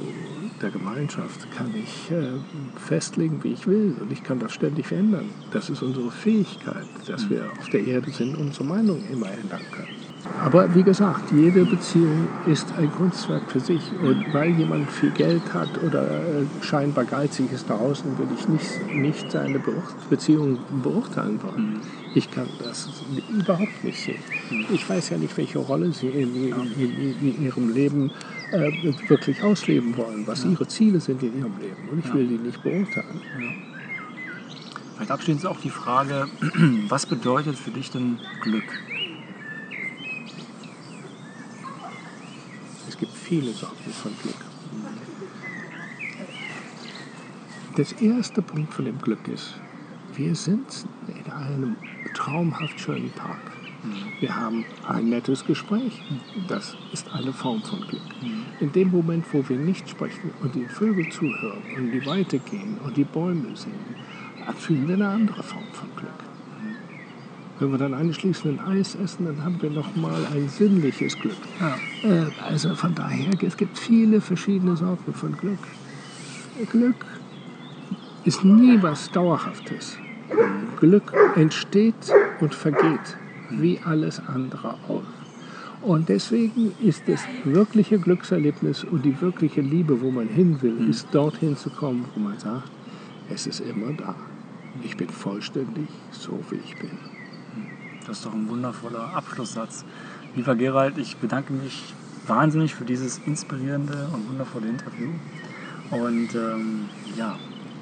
der Gemeinschaft kann ich äh, festlegen, wie ich will. Und ich kann das ständig verändern. Das ist unsere Fähigkeit, dass wir auf der Erde sind und unsere Meinung immer ändern können. Aber wie gesagt, jede Beziehung ist ein Kunstwerk für sich. Und weil jemand viel Geld hat oder äh, scheinbar geizig ist nach außen, will ich nicht, nicht seine Beziehung beurteilen wollen. Mhm. Ich kann das überhaupt nicht sehen. Mhm. Ich weiß ja nicht, welche Rolle sie in, in, in, in ihrem Leben äh, wirklich ausleben wollen, was ihre Ziele sind in ihrem Leben. Und ich will die nicht beurteilen. Vielleicht abschließend auch die Frage, was bedeutet für dich denn Glück? gibt viele Sorten von Glück. Das erste Punkt von dem Glück ist, wir sind in einem traumhaft schönen Tag. Wir haben ein nettes Gespräch. Das ist eine Form von Glück. In dem Moment, wo wir nicht sprechen und die Vögel zuhören und in die Weite gehen und die Bäume sehen, fühlen wir eine andere Form von Glück. Wenn wir dann anschließend ein Eis essen, dann haben wir noch mal ein sinnliches Glück. Ja. Äh, also von daher, es gibt viele verschiedene Sorten von Glück. Glück ist nie was Dauerhaftes. Glück entsteht und vergeht, wie alles andere auch. Und deswegen ist das wirkliche Glückserlebnis und die wirkliche Liebe, wo man hin will, mhm. ist dorthin zu kommen, wo man sagt, es ist immer da. Ich bin vollständig so, wie ich bin. Das ist doch ein wundervoller Abschlusssatz. Lieber Gerald, ich bedanke mich wahnsinnig für dieses inspirierende und wundervolle Interview. Und ähm, ja,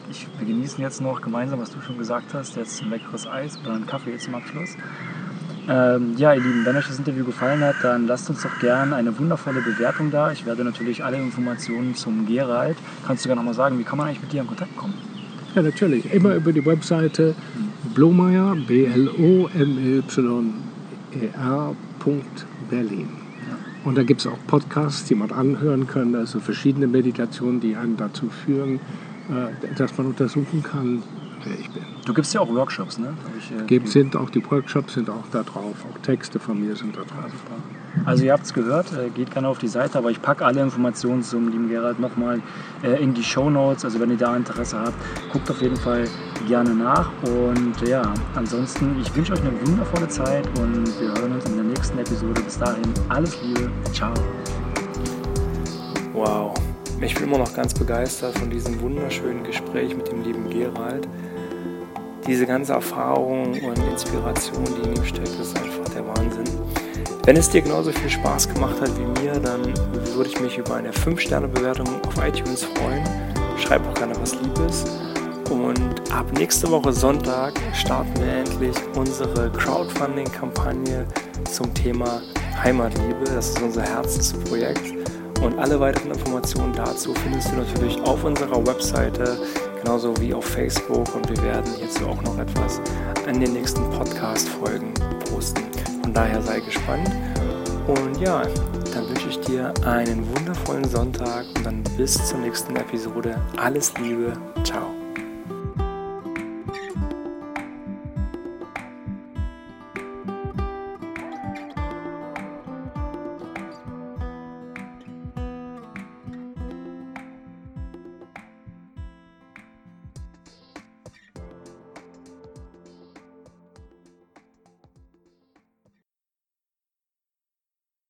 ich, wir genießen jetzt noch gemeinsam, was du schon gesagt hast, jetzt ein leckeres Eis oder einen Kaffee zum Abschluss. Ähm, ja, ihr Lieben, wenn euch das Interview gefallen hat, dann lasst uns doch gerne eine wundervolle Bewertung da. Ich werde natürlich alle Informationen zum Gerald. Kannst du gerne nochmal sagen, wie kann man eigentlich mit dir in Kontakt kommen? Ja, natürlich. Immer über die Webseite Blomeyer, B-L-O-M-Y-E-R. Berlin. Und da gibt es auch Podcasts, die man anhören kann, also verschiedene Meditationen, die einen dazu führen, äh, dass man untersuchen kann, wer ich bin. Du gibst ja auch Workshops, ne? Ich, äh, sind auch die Workshops sind auch da drauf, auch Texte von mir sind da drauf. Also ihr habt es gehört, äh, geht gerne auf die Seite, aber ich packe alle Informationen zum lieben Gerald nochmal äh, in die Show Notes. Also wenn ihr da Interesse habt, guckt auf jeden Fall gerne nach. Und ja, ansonsten, ich wünsche euch eine wundervolle Zeit und wir hören uns in der nächsten Episode. Bis dahin, alles Liebe, ciao. Wow, ich bin immer noch ganz begeistert von diesem wunderschönen Gespräch mit dem lieben Gerald. Diese ganze Erfahrung und Inspiration, die in ihm steckt, ist einfach der Wahnsinn. Wenn es dir genauso viel Spaß gemacht hat wie mir, dann würde ich mich über eine 5-Sterne-Bewertung auf iTunes freuen. Schreib auch gerne was Liebes. Und ab nächste Woche Sonntag starten wir endlich unsere Crowdfunding-Kampagne zum Thema Heimatliebe. Das ist unser Herzensprojekt. Und alle weiteren Informationen dazu findest du natürlich auf unserer Webseite, genauso wie auf Facebook. Und wir werden hierzu auch noch etwas in den nächsten Podcast-Folgen posten. Von daher sei gespannt. Und ja, dann wünsche ich dir einen wundervollen Sonntag und dann bis zur nächsten Episode. Alles Liebe. Ciao.